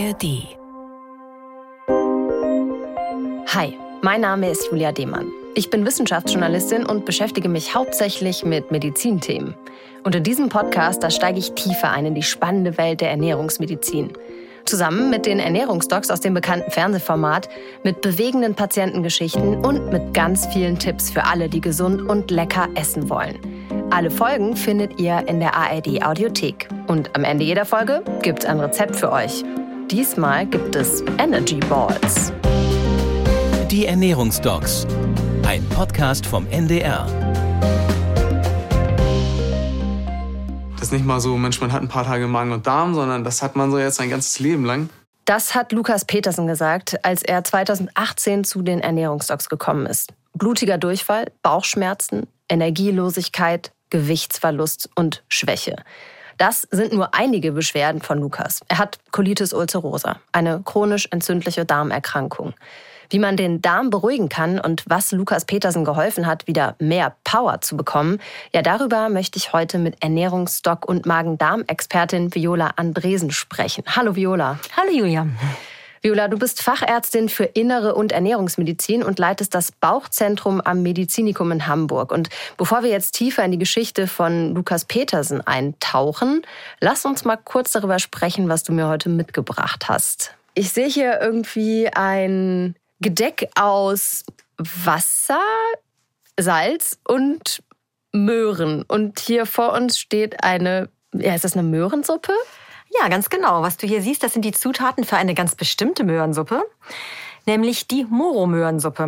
ARD. Hi, mein Name ist Julia Demann. Ich bin Wissenschaftsjournalistin und beschäftige mich hauptsächlich mit Medizinthemen. Und in diesem Podcast, da steige ich tiefer ein in die spannende Welt der Ernährungsmedizin. Zusammen mit den Ernährungsdocs aus dem bekannten Fernsehformat, mit bewegenden Patientengeschichten und mit ganz vielen Tipps für alle, die gesund und lecker essen wollen. Alle Folgen findet ihr in der ARD Audiothek. Und am Ende jeder Folge gibt es ein Rezept für euch. Diesmal gibt es Energy Balls. Die Ernährungsdocs. Ein Podcast vom NDR. Das ist nicht mal so, Mensch, man hat ein paar Tage Magen und Darm, sondern das hat man so jetzt sein ganzes Leben lang. Das hat Lukas Petersen gesagt, als er 2018 zu den Ernährungsdocs gekommen ist. Blutiger Durchfall, Bauchschmerzen, Energielosigkeit, Gewichtsverlust und Schwäche. Das sind nur einige Beschwerden von Lukas. Er hat Colitis ulcerosa, eine chronisch entzündliche Darmerkrankung. Wie man den Darm beruhigen kann und was Lukas Petersen geholfen hat, wieder mehr Power zu bekommen, ja, darüber möchte ich heute mit Ernährungsstock- und Magen-Darm-Expertin Viola Andresen sprechen. Hallo Viola. Hallo Julia. Viola, du bist Fachärztin für Innere und Ernährungsmedizin und leitest das Bauchzentrum am Medizinikum in Hamburg. Und bevor wir jetzt tiefer in die Geschichte von Lukas Petersen eintauchen, lass uns mal kurz darüber sprechen, was du mir heute mitgebracht hast. Ich sehe hier irgendwie ein Gedeck aus Wasser, Salz und Möhren. Und hier vor uns steht eine, ja, ist das eine Möhrensuppe? Ja, ganz genau. Was du hier siehst, das sind die Zutaten für eine ganz bestimmte Möhrensuppe nämlich die Moro-Möhrensuppe.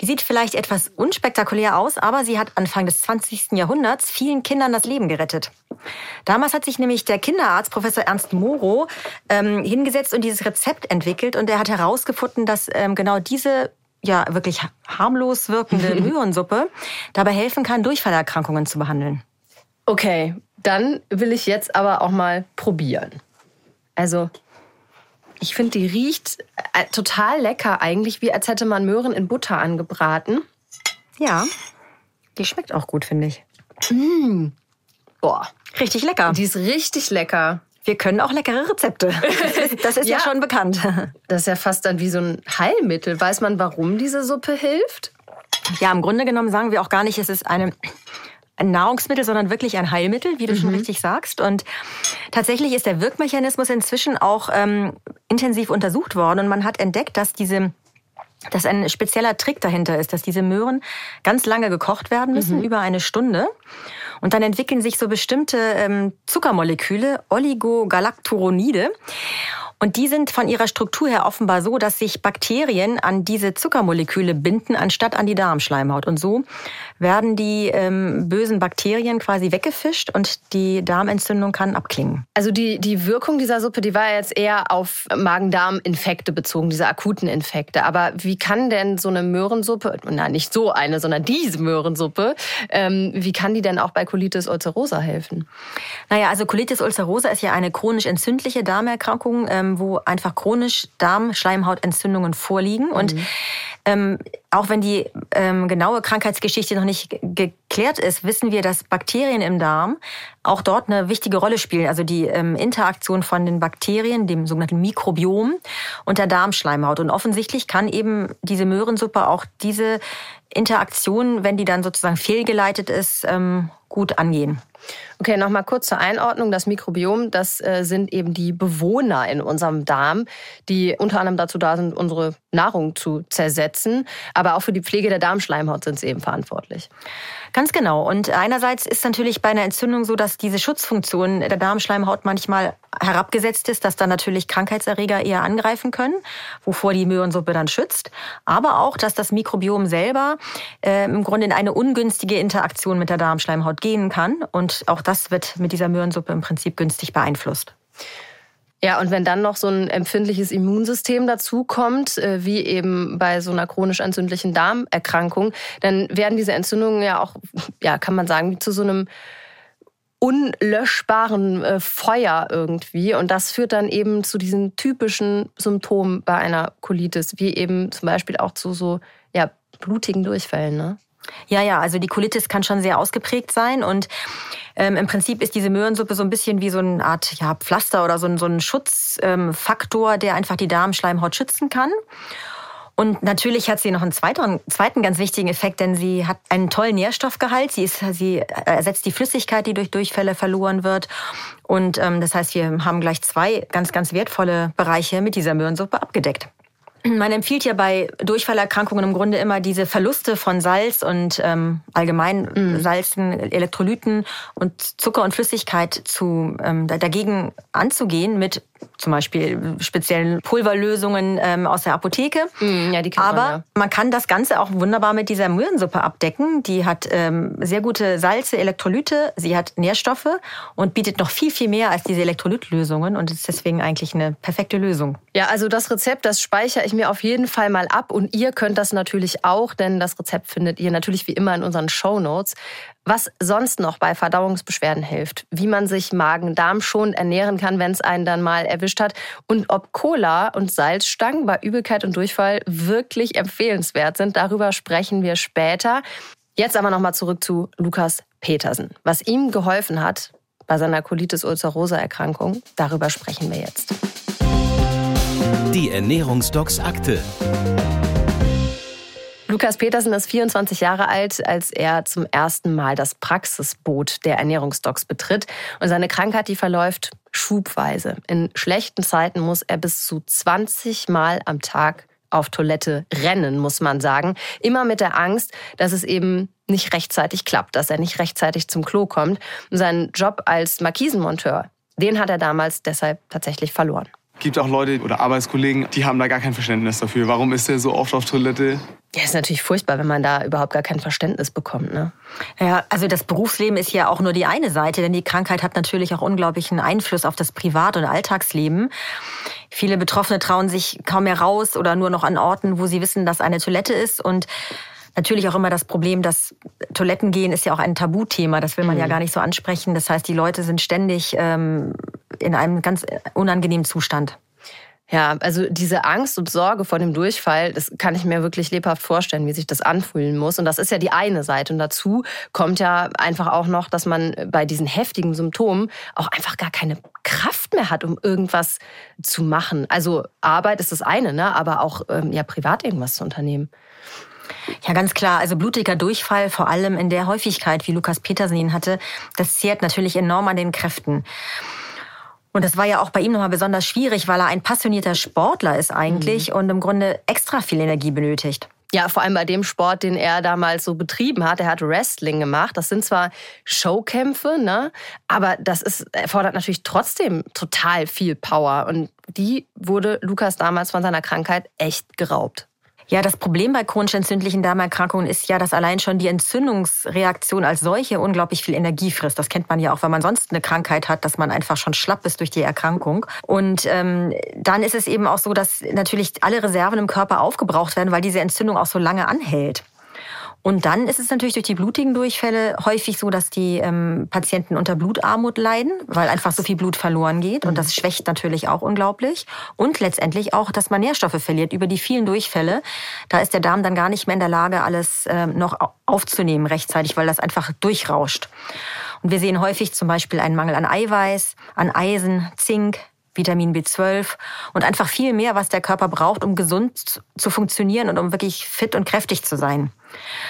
Die sieht vielleicht etwas unspektakulär aus, aber sie hat Anfang des 20. Jahrhunderts vielen Kindern das Leben gerettet. Damals hat sich nämlich der Kinderarzt Professor Ernst Moro ähm, hingesetzt und dieses Rezept entwickelt und er hat herausgefunden, dass ähm, genau diese ja wirklich harmlos wirkende Möhrensuppe dabei helfen kann, Durchfallerkrankungen zu behandeln. Okay, dann will ich jetzt aber auch mal probieren. Also, ich finde, die riecht äh, total lecker eigentlich, wie als hätte man Möhren in Butter angebraten. Ja, die schmeckt auch gut, finde ich. Mmh. Boah, richtig lecker. Die ist richtig lecker. Wir können auch leckere Rezepte. Das ist, das ist ja. ja schon bekannt. Das ist ja fast dann wie so ein Heilmittel. Weiß man, warum diese Suppe hilft? Ja, im Grunde genommen sagen wir auch gar nicht, es ist eine ein Nahrungsmittel, sondern wirklich ein Heilmittel, wie du mhm. schon richtig sagst. Und tatsächlich ist der Wirkmechanismus inzwischen auch ähm, intensiv untersucht worden und man hat entdeckt, dass diese dass ein spezieller Trick dahinter ist, dass diese Möhren ganz lange gekocht werden müssen, mhm. über eine Stunde. Und dann entwickeln sich so bestimmte ähm, Zuckermoleküle, Oligogalacturonide. Und die sind von ihrer Struktur her offenbar so, dass sich Bakterien an diese Zuckermoleküle binden, anstatt an die Darmschleimhaut. Und so werden die ähm, bösen Bakterien quasi weggefischt und die Darmentzündung kann abklingen. Also die, die Wirkung dieser Suppe, die war jetzt eher auf Magen-Darm-Infekte bezogen, diese akuten Infekte. Aber wie kann denn so eine Möhrensuppe, nein, nicht so eine, sondern diese Möhrensuppe, ähm, wie kann die denn auch bei Colitis ulcerosa helfen? Naja, also Colitis ulcerosa ist ja eine chronisch entzündliche Darmerkrankung. Ähm, ähm, wo einfach chronisch Darmschleimhautentzündungen vorliegen. Mhm. Und ähm, auch wenn die ähm, genaue Krankheitsgeschichte noch nicht geklärt ist, wissen wir, dass Bakterien im Darm auch dort eine wichtige Rolle spielen. Also die ähm, Interaktion von den Bakterien, dem sogenannten Mikrobiom und der Darmschleimhaut. Und offensichtlich kann eben diese Möhrensuppe auch diese Interaktion, wenn die dann sozusagen fehlgeleitet ist, ähm, gut angehen. Okay, nochmal kurz zur Einordnung. Das Mikrobiom, das äh, sind eben die Bewohner in unserem Darm, die unter anderem dazu da sind, unsere Nahrung zu zersetzen. Aber auch für die Pflege der Darmschleimhaut sind sie eben verantwortlich. Ganz genau. Und einerseits ist natürlich bei einer Entzündung so, dass diese Schutzfunktion der Darmschleimhaut manchmal herabgesetzt ist, dass dann natürlich Krankheitserreger eher angreifen können, wovor die Möhrensuppe dann schützt. Aber auch, dass das Mikrobiom selber äh, im Grunde in eine ungünstige Interaktion mit der Darmschleimhaut gehen kann. Und auch das wird mit dieser Möhrensuppe im Prinzip günstig beeinflusst. Ja, und wenn dann noch so ein empfindliches Immunsystem dazukommt, äh, wie eben bei so einer chronisch entzündlichen Darmerkrankung, dann werden diese Entzündungen ja auch, ja, kann man sagen, zu so einem unlöschbaren äh, Feuer irgendwie. Und das führt dann eben zu diesen typischen Symptomen bei einer Colitis, wie eben zum Beispiel auch zu so ja, blutigen Durchfällen. Ne? Ja, ja, also die Colitis kann schon sehr ausgeprägt sein und ähm, im Prinzip ist diese Möhrensuppe so ein bisschen wie so eine Art ja, Pflaster oder so ein, so ein Schutzfaktor, ähm, der einfach die Darmschleimhaut schützen kann. Und natürlich hat sie noch einen zweiten, zweiten ganz wichtigen Effekt, denn sie hat einen tollen Nährstoffgehalt. Sie, ist, sie ersetzt die Flüssigkeit, die durch Durchfälle verloren wird. Und ähm, das heißt, wir haben gleich zwei ganz, ganz wertvolle Bereiche mit dieser Möhrensuppe abgedeckt. Man empfiehlt ja bei Durchfallerkrankungen im Grunde immer diese Verluste von Salz und ähm, allgemein mm. Salzen, Elektrolyten und Zucker und Flüssigkeit zu ähm, dagegen anzugehen mit zum Beispiel speziellen Pulverlösungen ähm, aus der Apotheke. Mm, ja, die kennt Aber man, ja. man kann das Ganze auch wunderbar mit dieser Möhrensuppe abdecken. Die hat ähm, sehr gute Salze, Elektrolyte, sie hat Nährstoffe und bietet noch viel, viel mehr als diese Elektrolytlösungen und ist deswegen eigentlich eine perfekte Lösung. Ja, also das Rezept, das speichere ich mir auf jeden Fall mal ab und ihr könnt das natürlich auch, denn das Rezept findet ihr natürlich wie immer in unseren Show Notes. Was sonst noch bei Verdauungsbeschwerden hilft, wie man sich Magen-Darm schon ernähren kann, wenn es einen dann mal erwischt hat und ob Cola und Salzstangen bei Übelkeit und Durchfall wirklich empfehlenswert sind, darüber sprechen wir später. Jetzt aber nochmal zurück zu Lukas Petersen. Was ihm geholfen hat bei seiner Colitis ulcerosa Erkrankung, darüber sprechen wir jetzt. Die Ernährungsdocs Akte. Lukas Petersen ist 24 Jahre alt, als er zum ersten Mal das Praxisboot der Ernährungsdocs betritt. Und seine Krankheit, die verläuft schubweise. In schlechten Zeiten muss er bis zu 20 Mal am Tag auf Toilette rennen, muss man sagen. Immer mit der Angst, dass es eben nicht rechtzeitig klappt, dass er nicht rechtzeitig zum Klo kommt. Und seinen Job als Markisenmonteur, den hat er damals deshalb tatsächlich verloren gibt auch Leute oder Arbeitskollegen, die haben da gar kein Verständnis dafür. Warum ist der so oft auf Toilette? Ja, ist natürlich furchtbar, wenn man da überhaupt gar kein Verständnis bekommt. Ne? Ja, also das Berufsleben ist ja auch nur die eine Seite, denn die Krankheit hat natürlich auch unglaublichen Einfluss auf das Privat- und Alltagsleben. Viele Betroffene trauen sich kaum mehr raus oder nur noch an Orten, wo sie wissen, dass eine Toilette ist und Natürlich auch immer das Problem, dass Toilettengehen ist ja auch ein Tabuthema. Das will man mhm. ja gar nicht so ansprechen. Das heißt, die Leute sind ständig ähm, in einem ganz unangenehmen Zustand. Ja, also diese Angst und Sorge vor dem Durchfall, das kann ich mir wirklich lebhaft vorstellen, wie sich das anfühlen muss. Und das ist ja die eine Seite. Und dazu kommt ja einfach auch noch, dass man bei diesen heftigen Symptomen auch einfach gar keine Kraft mehr hat, um irgendwas zu machen. Also Arbeit ist das eine, ne? aber auch ähm, ja privat irgendwas zu unternehmen. Ja, ganz klar. Also blutiger Durchfall, vor allem in der Häufigkeit, wie Lukas Petersen ihn hatte, das zehrt natürlich enorm an den Kräften. Und das war ja auch bei ihm nochmal besonders schwierig, weil er ein passionierter Sportler ist eigentlich mhm. und im Grunde extra viel Energie benötigt. Ja, vor allem bei dem Sport, den er damals so betrieben hat. Er hat Wrestling gemacht. Das sind zwar Showkämpfe, ne? Aber das ist, erfordert natürlich trotzdem total viel Power. Und die wurde Lukas damals von seiner Krankheit echt geraubt. Ja, das Problem bei chronisch entzündlichen Darmerkrankungen ist ja, dass allein schon die Entzündungsreaktion als solche unglaublich viel Energie frisst. Das kennt man ja auch, wenn man sonst eine Krankheit hat, dass man einfach schon schlapp ist durch die Erkrankung. Und ähm, dann ist es eben auch so, dass natürlich alle Reserven im Körper aufgebraucht werden, weil diese Entzündung auch so lange anhält. Und dann ist es natürlich durch die blutigen Durchfälle häufig so, dass die ähm, Patienten unter Blutarmut leiden, weil einfach so viel Blut verloren geht. Und das mhm. schwächt natürlich auch unglaublich. Und letztendlich auch, dass man Nährstoffe verliert über die vielen Durchfälle. Da ist der Darm dann gar nicht mehr in der Lage, alles ähm, noch aufzunehmen rechtzeitig, weil das einfach durchrauscht. Und wir sehen häufig zum Beispiel einen Mangel an Eiweiß, an Eisen, Zink, Vitamin B12 und einfach viel mehr, was der Körper braucht, um gesund zu funktionieren und um wirklich fit und kräftig zu sein.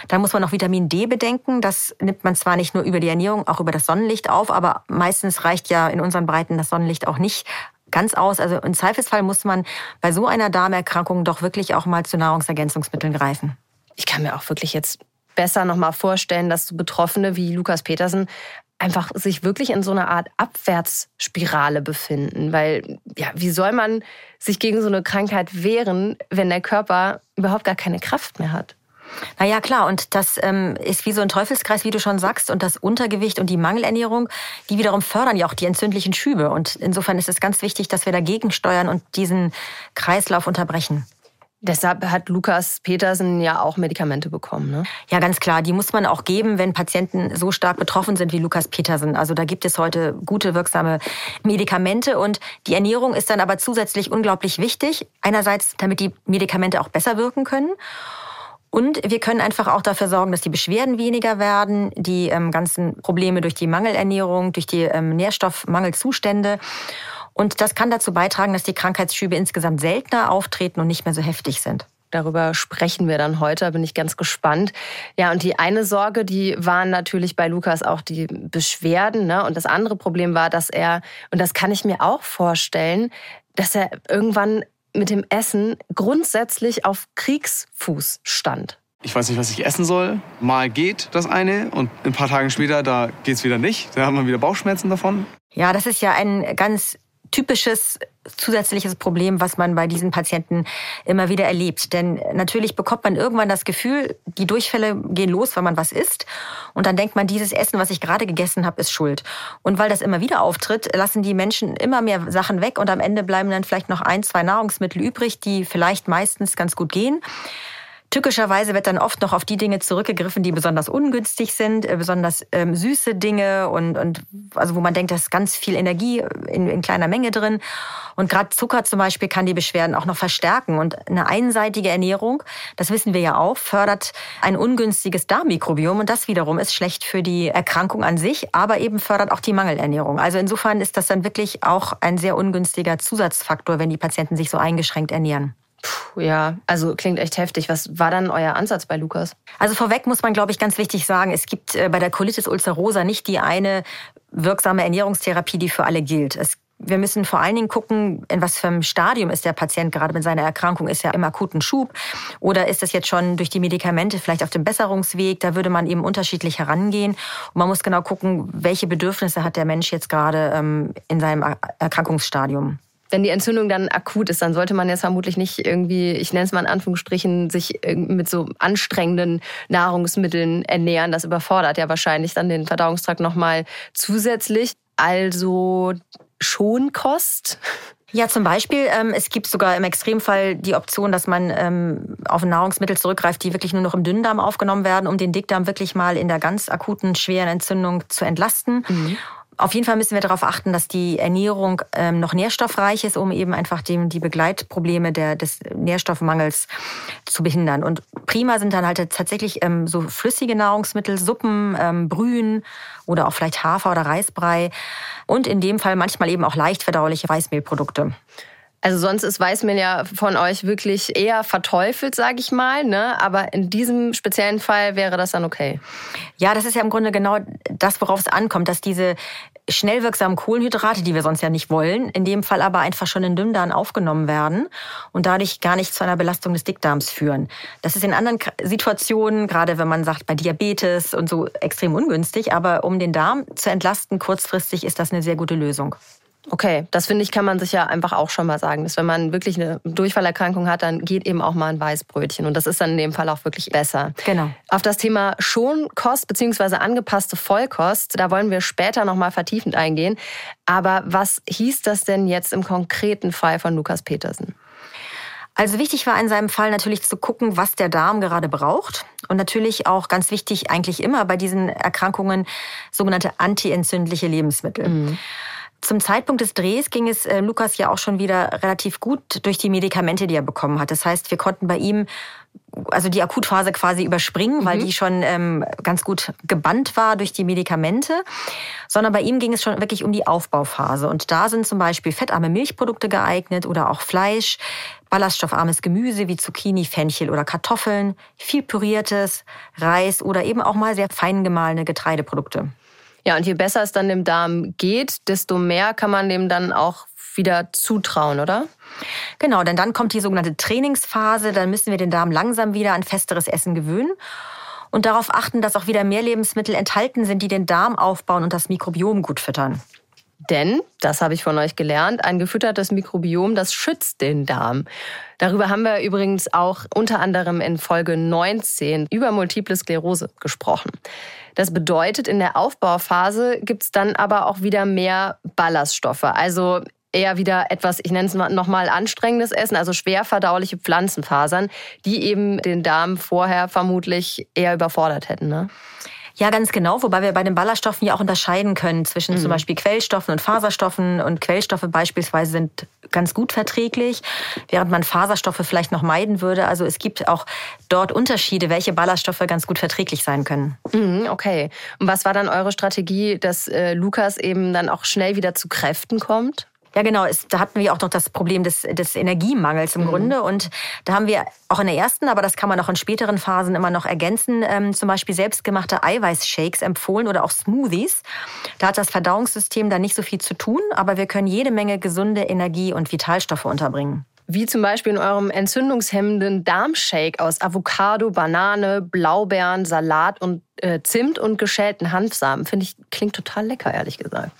Da muss man noch Vitamin D bedenken. Das nimmt man zwar nicht nur über die Ernährung, auch über das Sonnenlicht auf, aber meistens reicht ja in unseren Breiten das Sonnenlicht auch nicht ganz aus. Also im Zweifelsfall muss man bei so einer Darmerkrankung doch wirklich auch mal zu Nahrungsergänzungsmitteln greifen. Ich kann mir auch wirklich jetzt besser noch mal vorstellen, dass so Betroffene wie Lukas Petersen einfach sich wirklich in so einer Art Abwärtsspirale befinden. Weil, ja, wie soll man sich gegen so eine Krankheit wehren, wenn der Körper überhaupt gar keine Kraft mehr hat? Naja, klar. Und das ähm, ist wie so ein Teufelskreis, wie du schon sagst. Und das Untergewicht und die Mangelernährung, die wiederum fördern ja auch die entzündlichen Schübe. Und insofern ist es ganz wichtig, dass wir dagegen steuern und diesen Kreislauf unterbrechen. Deshalb hat Lukas Petersen ja auch Medikamente bekommen. Ne? Ja, ganz klar. Die muss man auch geben, wenn Patienten so stark betroffen sind wie Lukas Petersen. Also da gibt es heute gute, wirksame Medikamente. Und die Ernährung ist dann aber zusätzlich unglaublich wichtig. Einerseits, damit die Medikamente auch besser wirken können. Und wir können einfach auch dafür sorgen, dass die Beschwerden weniger werden, die ähm, ganzen Probleme durch die Mangelernährung, durch die ähm, Nährstoffmangelzustände. Und das kann dazu beitragen, dass die Krankheitsschübe insgesamt seltener auftreten und nicht mehr so heftig sind. Darüber sprechen wir dann heute, bin ich ganz gespannt. Ja, und die eine Sorge, die waren natürlich bei Lukas auch die Beschwerden. Ne? Und das andere Problem war, dass er, und das kann ich mir auch vorstellen, dass er irgendwann mit dem Essen grundsätzlich auf Kriegsfuß stand. Ich weiß nicht, was ich essen soll. Mal geht das eine und ein paar Tage später, da geht es wieder nicht. Da haben wir wieder Bauchschmerzen davon. Ja, das ist ja ein ganz typisches zusätzliches Problem, was man bei diesen Patienten immer wieder erlebt. Denn natürlich bekommt man irgendwann das Gefühl, die Durchfälle gehen los, wenn man was isst. Und dann denkt man, dieses Essen, was ich gerade gegessen habe, ist schuld. Und weil das immer wieder auftritt, lassen die Menschen immer mehr Sachen weg und am Ende bleiben dann vielleicht noch ein, zwei Nahrungsmittel übrig, die vielleicht meistens ganz gut gehen. Tückischerweise wird dann oft noch auf die Dinge zurückgegriffen, die besonders ungünstig sind, äh, besonders ähm, süße Dinge und, und also wo man denkt, da ist ganz viel Energie in, in kleiner Menge drin. Und gerade Zucker zum Beispiel kann die Beschwerden auch noch verstärken. Und eine einseitige Ernährung, das wissen wir ja auch, fördert ein ungünstiges Darmmikrobiom. Und das wiederum ist schlecht für die Erkrankung an sich, aber eben fördert auch die Mangelernährung. Also insofern ist das dann wirklich auch ein sehr ungünstiger Zusatzfaktor, wenn die Patienten sich so eingeschränkt ernähren. Puh, ja, also klingt echt heftig. Was war dann euer Ansatz bei Lukas? Also vorweg muss man, glaube ich, ganz wichtig sagen, es gibt äh, bei der Colitis ulcerosa nicht die eine wirksame Ernährungstherapie, die für alle gilt. Es wir müssen vor allen Dingen gucken, in was für einem Stadium ist der Patient gerade mit seiner Erkrankung. Ist er im akuten Schub oder ist es jetzt schon durch die Medikamente vielleicht auf dem Besserungsweg? Da würde man eben unterschiedlich herangehen. Und man muss genau gucken, welche Bedürfnisse hat der Mensch jetzt gerade ähm, in seinem Erkrankungsstadium wenn die Entzündung dann akut ist, dann sollte man jetzt vermutlich nicht irgendwie, ich nenne es mal in Anführungsstrichen, sich mit so anstrengenden Nahrungsmitteln ernähren. Das überfordert ja wahrscheinlich dann den Verdauungstrakt nochmal zusätzlich. Also Schonkost. Ja, zum Beispiel, ähm, es gibt sogar im Extremfall die Option, dass man ähm, auf Nahrungsmittel zurückgreift, die wirklich nur noch im Dünndarm aufgenommen werden, um den Dickdarm wirklich mal in der ganz akuten, schweren Entzündung zu entlasten. Mhm. Auf jeden Fall müssen wir darauf achten, dass die Ernährung ähm, noch nährstoffreich ist, um eben einfach dem, die Begleitprobleme der, des Nährstoffmangels zu behindern. Und prima sind dann halt tatsächlich ähm, so flüssige Nahrungsmittel, Suppen, ähm, Brühen oder auch vielleicht Hafer- oder Reisbrei. Und in dem Fall manchmal eben auch leicht verdauliche Weißmehlprodukte. Also sonst ist Weißmehl ja von euch wirklich eher verteufelt, sage ich mal. Ne? Aber in diesem speziellen Fall wäre das dann okay. Ja, das ist ja im Grunde genau das, worauf es ankommt, dass diese schnell wirksamen Kohlenhydrate, die wir sonst ja nicht wollen, in dem Fall aber einfach schon in Dünndarm aufgenommen werden und dadurch gar nicht zu einer Belastung des Dickdarms führen. Das ist in anderen Situationen, gerade wenn man sagt bei Diabetes und so, extrem ungünstig. Aber um den Darm zu entlasten kurzfristig, ist das eine sehr gute Lösung. Okay, das finde ich, kann man sich ja einfach auch schon mal sagen, dass wenn man wirklich eine Durchfallerkrankung hat, dann geht eben auch mal ein Weißbrötchen. Und das ist dann in dem Fall auch wirklich besser. Genau. Auf das Thema Schonkost bzw. angepasste Vollkost, da wollen wir später nochmal vertiefend eingehen. Aber was hieß das denn jetzt im konkreten Fall von Lukas Petersen? Also wichtig war in seinem Fall natürlich zu gucken, was der Darm gerade braucht. Und natürlich auch ganz wichtig eigentlich immer bei diesen Erkrankungen sogenannte antientzündliche Lebensmittel. Mhm. Zum Zeitpunkt des Drehs ging es äh, Lukas ja auch schon wieder relativ gut durch die Medikamente, die er bekommen hat. Das heißt, wir konnten bei ihm also die Akutphase quasi überspringen, weil mhm. die schon ähm, ganz gut gebannt war durch die Medikamente, sondern bei ihm ging es schon wirklich um die Aufbauphase. Und da sind zum Beispiel fettarme Milchprodukte geeignet oder auch Fleisch, ballaststoffarmes Gemüse wie Zucchini, Fenchel oder Kartoffeln, viel püriertes, Reis oder eben auch mal sehr fein gemahlene Getreideprodukte. Ja, und je besser es dann dem Darm geht, desto mehr kann man dem dann auch wieder zutrauen, oder? Genau, denn dann kommt die sogenannte Trainingsphase. Dann müssen wir den Darm langsam wieder an festeres Essen gewöhnen und darauf achten, dass auch wieder mehr Lebensmittel enthalten sind, die den Darm aufbauen und das Mikrobiom gut füttern. Denn, das habe ich von euch gelernt, ein gefüttertes Mikrobiom, das schützt den Darm. Darüber haben wir übrigens auch unter anderem in Folge 19 über Multiple Sklerose gesprochen. Das bedeutet, in der Aufbauphase gibt es dann aber auch wieder mehr Ballaststoffe. Also eher wieder etwas, ich nenne es nochmal anstrengendes Essen, also schwer verdauliche Pflanzenfasern, die eben den Darm vorher vermutlich eher überfordert hätten. Ne? Ja, ganz genau. Wobei wir bei den Ballaststoffen ja auch unterscheiden können zwischen mhm. zum Beispiel Quellstoffen und Faserstoffen. Und Quellstoffe beispielsweise sind ganz gut verträglich, während man Faserstoffe vielleicht noch meiden würde. Also es gibt auch dort Unterschiede, welche Ballaststoffe ganz gut verträglich sein können. Mhm, okay. Und was war dann eure Strategie, dass äh, Lukas eben dann auch schnell wieder zu Kräften kommt? Ja, genau. Es, da hatten wir auch noch das Problem des, des Energiemangels im mhm. Grunde. Und da haben wir auch in der ersten, aber das kann man auch in späteren Phasen immer noch ergänzen, ähm, zum Beispiel selbstgemachte Eiweißshakes empfohlen oder auch Smoothies. Da hat das Verdauungssystem da nicht so viel zu tun, aber wir können jede Menge gesunde Energie und Vitalstoffe unterbringen wie zum Beispiel in eurem entzündungshemmenden Darmshake aus Avocado, Banane, Blaubeeren, Salat und äh, Zimt und geschälten Hanfsamen. Finde ich, klingt total lecker, ehrlich gesagt.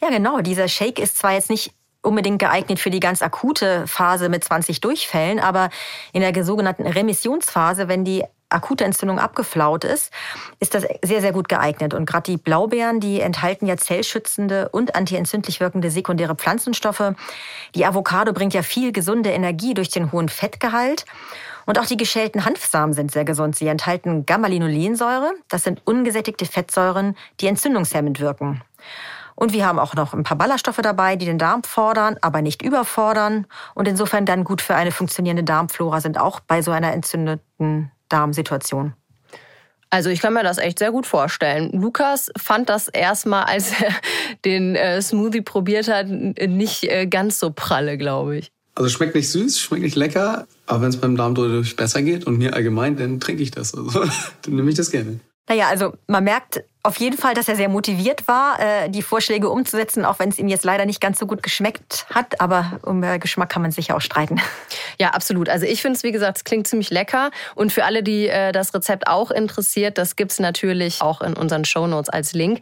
Ja, genau. Dieser Shake ist zwar jetzt nicht unbedingt geeignet für die ganz akute Phase mit 20 Durchfällen, aber in der sogenannten Remissionsphase, wenn die akute Entzündung abgeflaut ist, ist das sehr, sehr gut geeignet. Und gerade die Blaubeeren, die enthalten ja zellschützende und antientzündlich wirkende sekundäre Pflanzenstoffe. Die Avocado bringt ja viel gesunde Energie durch den hohen Fettgehalt. Und auch die geschälten Hanfsamen sind sehr gesund. Sie enthalten Gamma-Linolensäure. Das sind ungesättigte Fettsäuren, die entzündungshemmend wirken. Und wir haben auch noch ein paar Ballaststoffe dabei, die den Darm fordern, aber nicht überfordern. Und insofern dann gut für eine funktionierende Darmflora sind auch bei so einer entzündeten Darmsituation. Also ich kann mir das echt sehr gut vorstellen. Lukas fand das erstmal, als er den äh, Smoothie probiert hat, nicht äh, ganz so pralle, glaube ich. Also schmeckt nicht süß, schmeckt nicht lecker, aber wenn es beim Darm dadurch besser geht und mir allgemein, dann trinke ich das. Also dann nehme ich das gerne. Naja, also man merkt auf jeden Fall, dass er sehr motiviert war, äh, die Vorschläge umzusetzen, auch wenn es ihm jetzt leider nicht ganz so gut geschmeckt hat. Aber um Geschmack kann man sich auch streiten. Ja, absolut. Also ich finde es, wie gesagt, es klingt ziemlich lecker. Und für alle, die äh, das Rezept auch interessiert, das gibt es natürlich auch in unseren Shownotes als Link.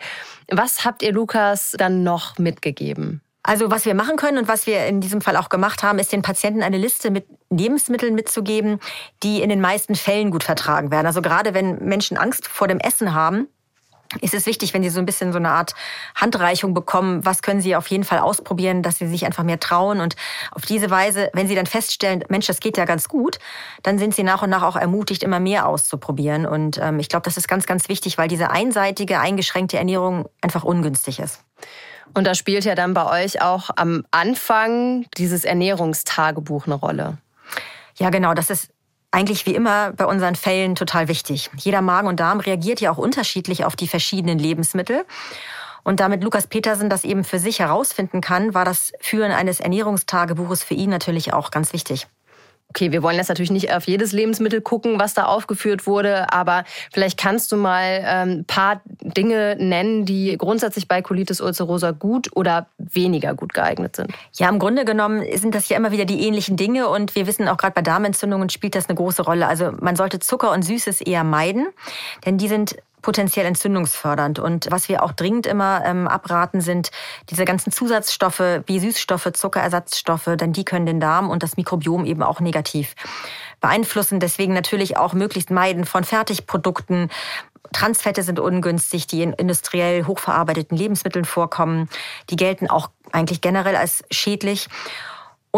Was habt ihr Lukas dann noch mitgegeben? Also was wir machen können und was wir in diesem Fall auch gemacht haben, ist den Patienten eine Liste mit Lebensmitteln mitzugeben, die in den meisten Fällen gut vertragen werden. Also gerade wenn Menschen Angst vor dem Essen haben, ist es wichtig, wenn sie so ein bisschen so eine Art Handreichung bekommen, was können sie auf jeden Fall ausprobieren, dass sie sich einfach mehr trauen. Und auf diese Weise, wenn sie dann feststellen, Mensch, das geht ja ganz gut, dann sind sie nach und nach auch ermutigt, immer mehr auszuprobieren. Und ähm, ich glaube, das ist ganz, ganz wichtig, weil diese einseitige, eingeschränkte Ernährung einfach ungünstig ist. Und da spielt ja dann bei euch auch am Anfang dieses Ernährungstagebuch eine Rolle. Ja, genau. Das ist eigentlich wie immer bei unseren Fällen total wichtig. Jeder Magen und Darm reagiert ja auch unterschiedlich auf die verschiedenen Lebensmittel. Und damit Lukas Petersen das eben für sich herausfinden kann, war das Führen eines Ernährungstagebuches für ihn natürlich auch ganz wichtig. Okay, wir wollen jetzt natürlich nicht auf jedes Lebensmittel gucken, was da aufgeführt wurde, aber vielleicht kannst du mal ein ähm, paar Dinge nennen, die grundsätzlich bei Colitis ulcerosa gut oder weniger gut geeignet sind. Ja, im Grunde genommen sind das ja immer wieder die ähnlichen Dinge und wir wissen auch gerade bei Darmentzündungen spielt das eine große Rolle. Also man sollte Zucker und Süßes eher meiden, denn die sind potenziell entzündungsfördernd. Und was wir auch dringend immer ähm, abraten, sind diese ganzen Zusatzstoffe wie Süßstoffe, Zuckerersatzstoffe, denn die können den Darm und das Mikrobiom eben auch negativ beeinflussen. Deswegen natürlich auch möglichst meiden von Fertigprodukten. Transfette sind ungünstig, die in industriell hochverarbeiteten Lebensmitteln vorkommen. Die gelten auch eigentlich generell als schädlich.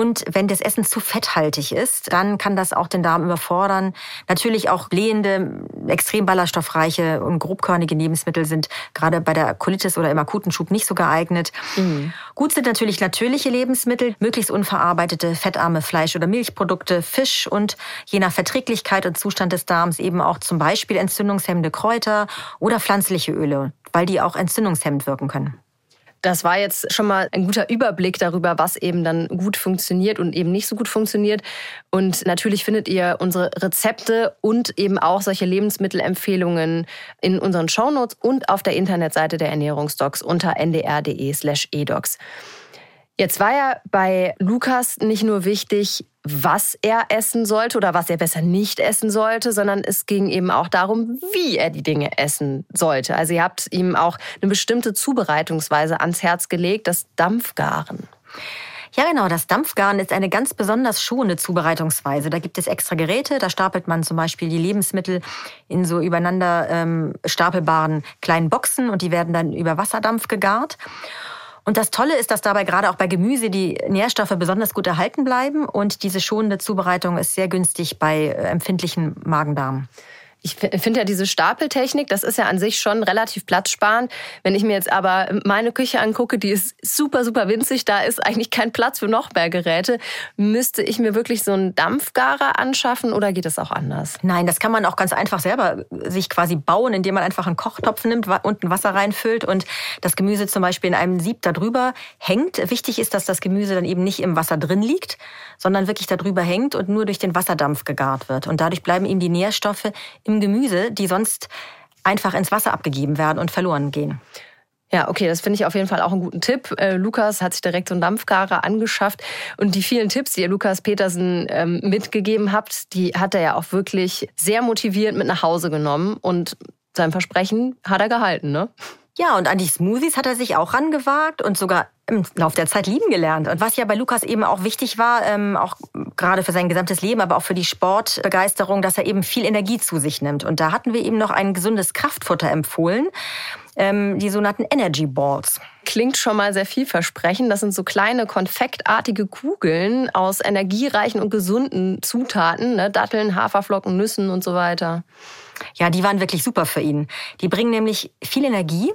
Und wenn das Essen zu fetthaltig ist, dann kann das auch den Darm überfordern. Natürlich auch blähende, extrem ballaststoffreiche und grobkörnige Lebensmittel sind gerade bei der Colitis oder im akuten Schub nicht so geeignet. Mhm. Gut sind natürlich natürliche Lebensmittel, möglichst unverarbeitete, fettarme Fleisch- oder Milchprodukte, Fisch und je nach Verträglichkeit und Zustand des Darms eben auch zum Beispiel entzündungshemmende Kräuter oder pflanzliche Öle, weil die auch entzündungshemmend wirken können. Das war jetzt schon mal ein guter Überblick darüber, was eben dann gut funktioniert und eben nicht so gut funktioniert. Und natürlich findet ihr unsere Rezepte und eben auch solche Lebensmittelempfehlungen in unseren Shownotes und auf der Internetseite der Ernährungsdocs unter ndr.de slash edocs. Jetzt war ja bei Lukas nicht nur wichtig, was er essen sollte oder was er besser nicht essen sollte, sondern es ging eben auch darum, wie er die Dinge essen sollte. Also ihr habt ihm auch eine bestimmte Zubereitungsweise ans Herz gelegt, das Dampfgaren. Ja, genau. Das Dampfgaren ist eine ganz besonders schonende Zubereitungsweise. Da gibt es extra Geräte. Da stapelt man zum Beispiel die Lebensmittel in so übereinander ähm, stapelbaren kleinen Boxen und die werden dann über Wasserdampf gegart. Und das Tolle ist, dass dabei gerade auch bei Gemüse die Nährstoffe besonders gut erhalten bleiben und diese schonende Zubereitung ist sehr günstig bei äh, empfindlichen Magen-Darm. Ich finde ja diese Stapeltechnik, das ist ja an sich schon relativ platzsparend. Wenn ich mir jetzt aber meine Küche angucke, die ist super, super winzig, da ist eigentlich kein Platz für noch mehr Geräte. Müsste ich mir wirklich so einen Dampfgarer anschaffen oder geht das auch anders? Nein, das kann man auch ganz einfach selber sich quasi bauen, indem man einfach einen Kochtopf nimmt, unten Wasser reinfüllt und das Gemüse zum Beispiel in einem Sieb darüber hängt. Wichtig ist, dass das Gemüse dann eben nicht im Wasser drin liegt, sondern wirklich darüber hängt und nur durch den Wasserdampf gegart wird. Und dadurch bleiben ihm die Nährstoffe im Gemüse, die sonst einfach ins Wasser abgegeben werden und verloren gehen. Ja, okay, das finde ich auf jeden Fall auch einen guten Tipp. Äh, Lukas hat sich direkt so einen Dampfgarer angeschafft und die vielen Tipps, die ihr Lukas Petersen ähm, mitgegeben habt, die hat er ja auch wirklich sehr motiviert mit nach Hause genommen und sein Versprechen hat er gehalten, ne? Ja, und an die Smoothies hat er sich auch rangewagt und sogar im Laufe der Zeit lieben gelernt. Und was ja bei Lukas eben auch wichtig war, ähm, auch gerade für sein gesamtes Leben, aber auch für die Sportbegeisterung, dass er eben viel Energie zu sich nimmt. Und da hatten wir ihm noch ein gesundes Kraftfutter empfohlen, ähm, die sogenannten Energy Balls. Klingt schon mal sehr vielversprechend. Das sind so kleine konfektartige Kugeln aus energiereichen und gesunden Zutaten, ne? Datteln, Haferflocken, Nüssen und so weiter. Ja, die waren wirklich super für ihn. Die bringen nämlich viel Energie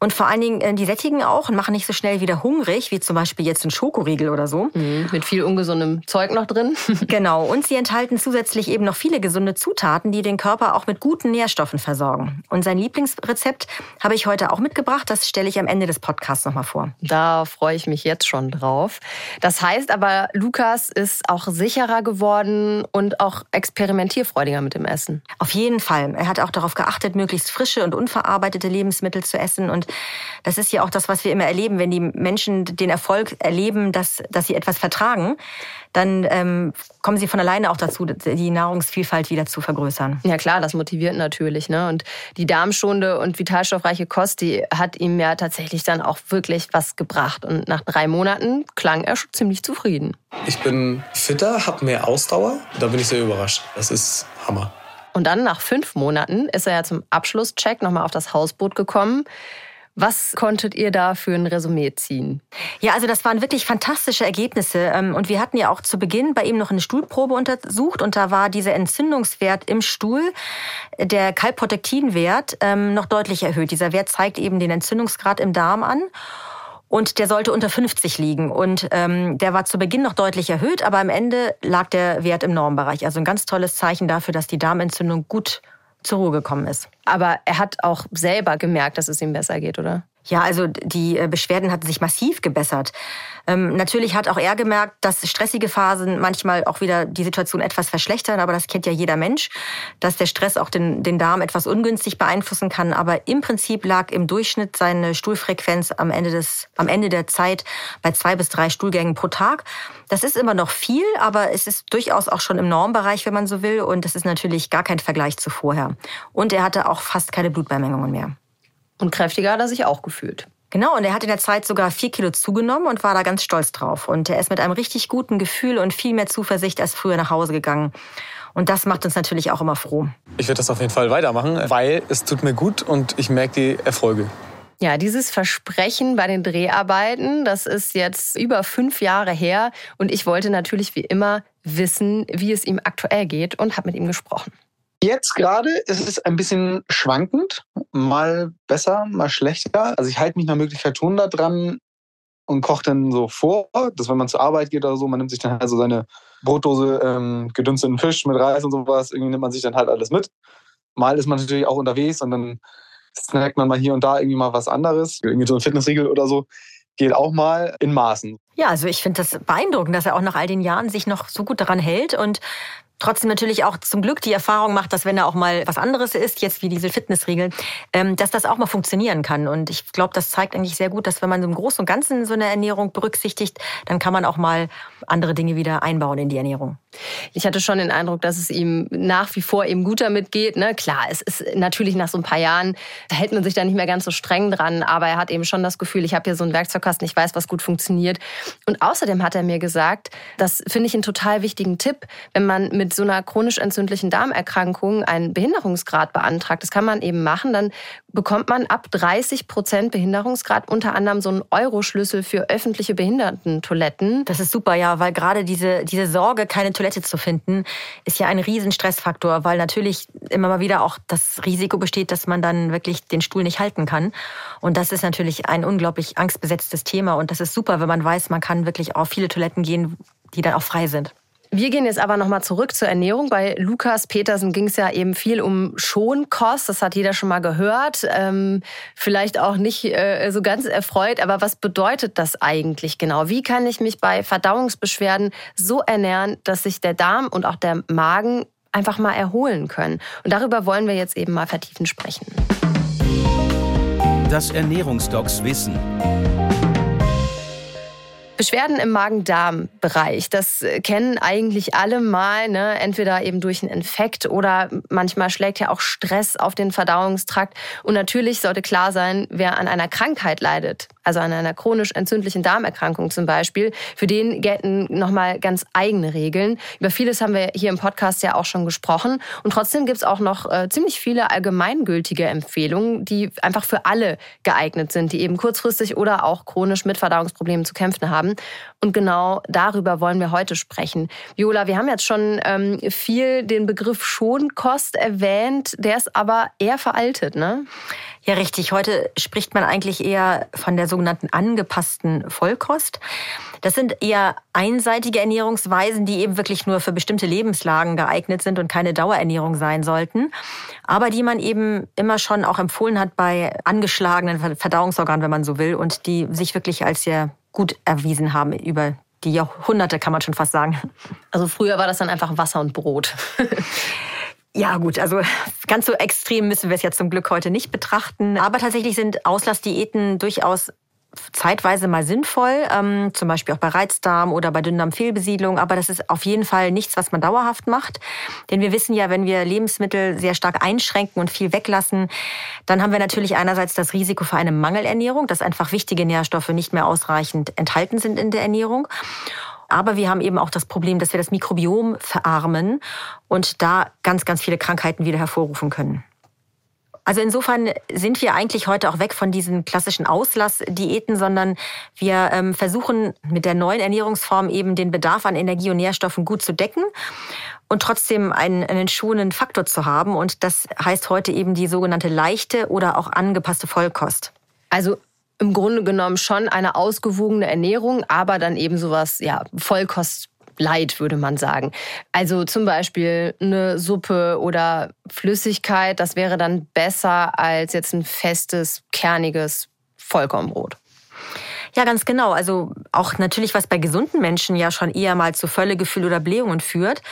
und vor allen Dingen, äh, die sättigen auch und machen nicht so schnell wieder hungrig, wie zum Beispiel jetzt ein Schokoriegel oder so. Mhm, mit viel ungesundem Zeug noch drin. genau. Und sie enthalten zusätzlich eben noch viele gesunde Zutaten, die den Körper auch mit guten Nährstoffen versorgen. Und sein Lieblingsrezept habe ich heute auch mitgebracht. Das stelle ich am Ende des Podcasts nochmal vor. Da freue ich mich jetzt schon drauf. Das heißt aber, Lukas ist auch sicherer geworden und auch experimentierfreudiger mit dem Essen. Auf jeden Fall. Er hat auch darauf geachtet, möglichst frische und unverarbeitete Lebensmittel zu essen und das ist ja auch das, was wir immer erleben, wenn die Menschen den Erfolg erleben, dass, dass sie etwas vertragen, dann ähm, kommen sie von alleine auch dazu, die Nahrungsvielfalt wieder zu vergrößern. Ja klar, das motiviert natürlich. Ne? Und die darmschonende und vitalstoffreiche Kost, die hat ihm ja tatsächlich dann auch wirklich was gebracht. Und nach drei Monaten klang er schon ziemlich zufrieden. Ich bin fitter, habe mehr Ausdauer. Da bin ich sehr überrascht. Das ist Hammer. Und dann nach fünf Monaten ist er ja zum Abschlusscheck nochmal auf das Hausboot gekommen. Was konntet ihr da für ein Resümee ziehen? Ja, also das waren wirklich fantastische Ergebnisse. Ähm, und wir hatten ja auch zu Beginn bei ihm noch eine Stuhlprobe untersucht und da war dieser Entzündungswert im Stuhl, der Kalprotektinwert, ähm, noch deutlich erhöht. Dieser Wert zeigt eben den Entzündungsgrad im Darm an. Und der sollte unter 50 liegen. Und ähm, der war zu Beginn noch deutlich erhöht, aber am Ende lag der Wert im Normbereich. Also ein ganz tolles Zeichen dafür, dass die Darmentzündung gut zur Ruhe gekommen ist. Aber er hat auch selber gemerkt, dass es ihm besser geht, oder? Ja, also die äh, Beschwerden hatten sich massiv gebessert. Ähm, natürlich hat auch er gemerkt, dass stressige Phasen manchmal auch wieder die Situation etwas verschlechtern, aber das kennt ja jeder Mensch, dass der Stress auch den, den Darm etwas ungünstig beeinflussen kann. Aber im Prinzip lag im Durchschnitt seine Stuhlfrequenz am Ende, des, am Ende der Zeit bei zwei bis drei Stuhlgängen pro Tag. Das ist immer noch viel, aber es ist durchaus auch schon im Normbereich, wenn man so will. Und das ist natürlich gar kein Vergleich zu vorher. Und er hatte auch fast keine Blutbeimengungen mehr. Und kräftiger hat er sich auch gefühlt. Genau, und er hat in der Zeit sogar vier Kilo zugenommen und war da ganz stolz drauf. Und er ist mit einem richtig guten Gefühl und viel mehr Zuversicht als früher nach Hause gegangen. Und das macht uns natürlich auch immer froh. Ich werde das auf jeden Fall weitermachen, weil es tut mir gut und ich merke die Erfolge. Ja, dieses Versprechen bei den Dreharbeiten, das ist jetzt über fünf Jahre her. Und ich wollte natürlich wie immer wissen, wie es ihm aktuell geht und habe mit ihm gesprochen. Jetzt gerade ist es ein bisschen schwankend, mal besser, mal schlechter. Also ich halte mich nach Möglichkeit schon da dran und koche dann so vor, dass wenn man zur Arbeit geht oder so, man nimmt sich dann halt so seine Brotdose ähm, gedünsteten Fisch mit Reis und sowas, irgendwie nimmt man sich dann halt alles mit. Mal ist man natürlich auch unterwegs und dann snackt man mal hier und da irgendwie mal was anderes, irgendwie so ein Fitnessriegel oder so geht auch mal in Maßen. Ja, also ich finde das beeindruckend, dass er auch nach all den Jahren sich noch so gut daran hält und trotzdem natürlich auch zum Glück die Erfahrung macht, dass wenn er auch mal was anderes ist, jetzt wie diese Fitnessregeln, ähm, dass das auch mal funktionieren kann. Und ich glaube, das zeigt eigentlich sehr gut, dass wenn man so im Großen und Ganzen so eine Ernährung berücksichtigt, dann kann man auch mal andere Dinge wieder einbauen in die Ernährung. Ich hatte schon den Eindruck, dass es ihm nach wie vor eben gut damit geht. Ne? Klar, es ist natürlich nach so ein paar Jahren, da hält man sich da nicht mehr ganz so streng dran, aber er hat eben schon das Gefühl, ich habe hier so einen Werkzeugkasten, ich weiß, was gut funktioniert. Und außerdem hat er mir gesagt, das finde ich einen total wichtigen Tipp, wenn man mit mit so einer chronisch entzündlichen Darmerkrankung einen Behinderungsgrad beantragt, das kann man eben machen, dann bekommt man ab 30 Prozent Behinderungsgrad unter anderem so einen Euroschlüssel für öffentliche Behindertentoiletten. Das ist super, ja, weil gerade diese, diese Sorge, keine Toilette zu finden, ist ja ein riesen Stressfaktor, weil natürlich immer mal wieder auch das Risiko besteht, dass man dann wirklich den Stuhl nicht halten kann. Und das ist natürlich ein unglaublich angstbesetztes Thema. Und das ist super, wenn man weiß, man kann wirklich auf viele Toiletten gehen, die dann auch frei sind. Wir gehen jetzt aber nochmal zurück zur Ernährung. Bei Lukas Petersen ging es ja eben viel um Schonkost. Das hat jeder schon mal gehört. Ähm, vielleicht auch nicht äh, so ganz erfreut. Aber was bedeutet das eigentlich genau? Wie kann ich mich bei Verdauungsbeschwerden so ernähren, dass sich der Darm und auch der Magen einfach mal erholen können? Und darüber wollen wir jetzt eben mal vertiefend sprechen. Das Ernährungsdocs Wissen. Beschwerden im Magen-Darm-Bereich, das äh, kennen eigentlich alle mal, ne? entweder eben durch einen Infekt oder manchmal schlägt ja auch Stress auf den Verdauungstrakt. Und natürlich sollte klar sein, wer an einer Krankheit leidet, also an einer chronisch entzündlichen Darmerkrankung zum Beispiel, für den gelten nochmal ganz eigene Regeln. Über vieles haben wir hier im Podcast ja auch schon gesprochen. Und trotzdem gibt es auch noch äh, ziemlich viele allgemeingültige Empfehlungen, die einfach für alle geeignet sind, die eben kurzfristig oder auch chronisch mit Verdauungsproblemen zu kämpfen haben. Und genau darüber wollen wir heute sprechen. Viola, wir haben jetzt schon ähm, viel den Begriff Schonkost erwähnt, der ist aber eher veraltet, ne? Ja, richtig. Heute spricht man eigentlich eher von der sogenannten angepassten Vollkost. Das sind eher einseitige Ernährungsweisen, die eben wirklich nur für bestimmte Lebenslagen geeignet sind und keine Dauerernährung sein sollten, aber die man eben immer schon auch empfohlen hat bei angeschlagenen Verdauungsorganen, wenn man so will, und die sich wirklich als sehr gut erwiesen haben über die Jahrhunderte, kann man schon fast sagen. Also früher war das dann einfach Wasser und Brot. Ja, gut, also ganz so extrem müssen wir es jetzt zum Glück heute nicht betrachten. Aber tatsächlich sind Auslassdiäten durchaus zeitweise mal sinnvoll, ähm, zum Beispiel auch bei Reizdarm oder bei Dünndarmfehlbesiedlung, aber das ist auf jeden Fall nichts, was man dauerhaft macht. Denn wir wissen ja, wenn wir Lebensmittel sehr stark einschränken und viel weglassen, dann haben wir natürlich einerseits das Risiko für eine Mangelernährung, dass einfach wichtige Nährstoffe nicht mehr ausreichend enthalten sind in der Ernährung. Aber wir haben eben auch das Problem, dass wir das Mikrobiom verarmen und da ganz, ganz viele Krankheiten wieder hervorrufen können. Also insofern sind wir eigentlich heute auch weg von diesen klassischen Auslassdiäten, sondern wir ähm, versuchen mit der neuen Ernährungsform eben den Bedarf an Energie und Nährstoffen gut zu decken und trotzdem einen, einen schonenden Faktor zu haben. Und das heißt heute eben die sogenannte leichte oder auch angepasste Vollkost. Also im Grunde genommen schon eine ausgewogene Ernährung, aber dann eben sowas, ja, Vollkost Light, würde man sagen. Also zum Beispiel eine Suppe oder Flüssigkeit, das wäre dann besser als jetzt ein festes, kerniges Vollkornbrot. Ja, ganz genau. Also auch natürlich, was bei gesunden Menschen ja schon eher mal zu Völlegefühl oder Blähungen führt.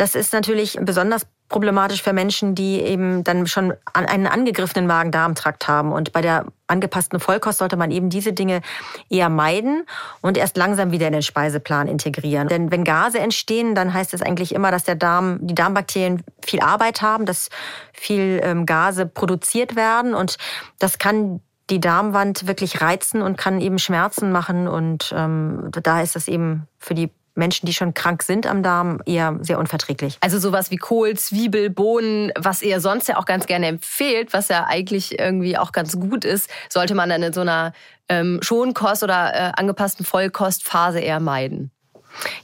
Das ist natürlich besonders problematisch für Menschen, die eben dann schon einen angegriffenen Magen-Darm-Trakt haben. Und bei der angepassten Vollkost sollte man eben diese Dinge eher meiden und erst langsam wieder in den Speiseplan integrieren. Denn wenn Gase entstehen, dann heißt es eigentlich immer, dass der Darm, die Darmbakterien viel Arbeit haben, dass viel ähm, Gase produziert werden und das kann die Darmwand wirklich reizen und kann eben Schmerzen machen und ähm, da ist das eben für die Menschen, die schon krank sind am Darm, eher sehr unverträglich. Also sowas wie Kohl, Zwiebel, Bohnen, was ihr sonst ja auch ganz gerne empfehlt, was ja eigentlich irgendwie auch ganz gut ist, sollte man dann in so einer ähm, Schonkost oder äh, angepassten Vollkostphase eher meiden.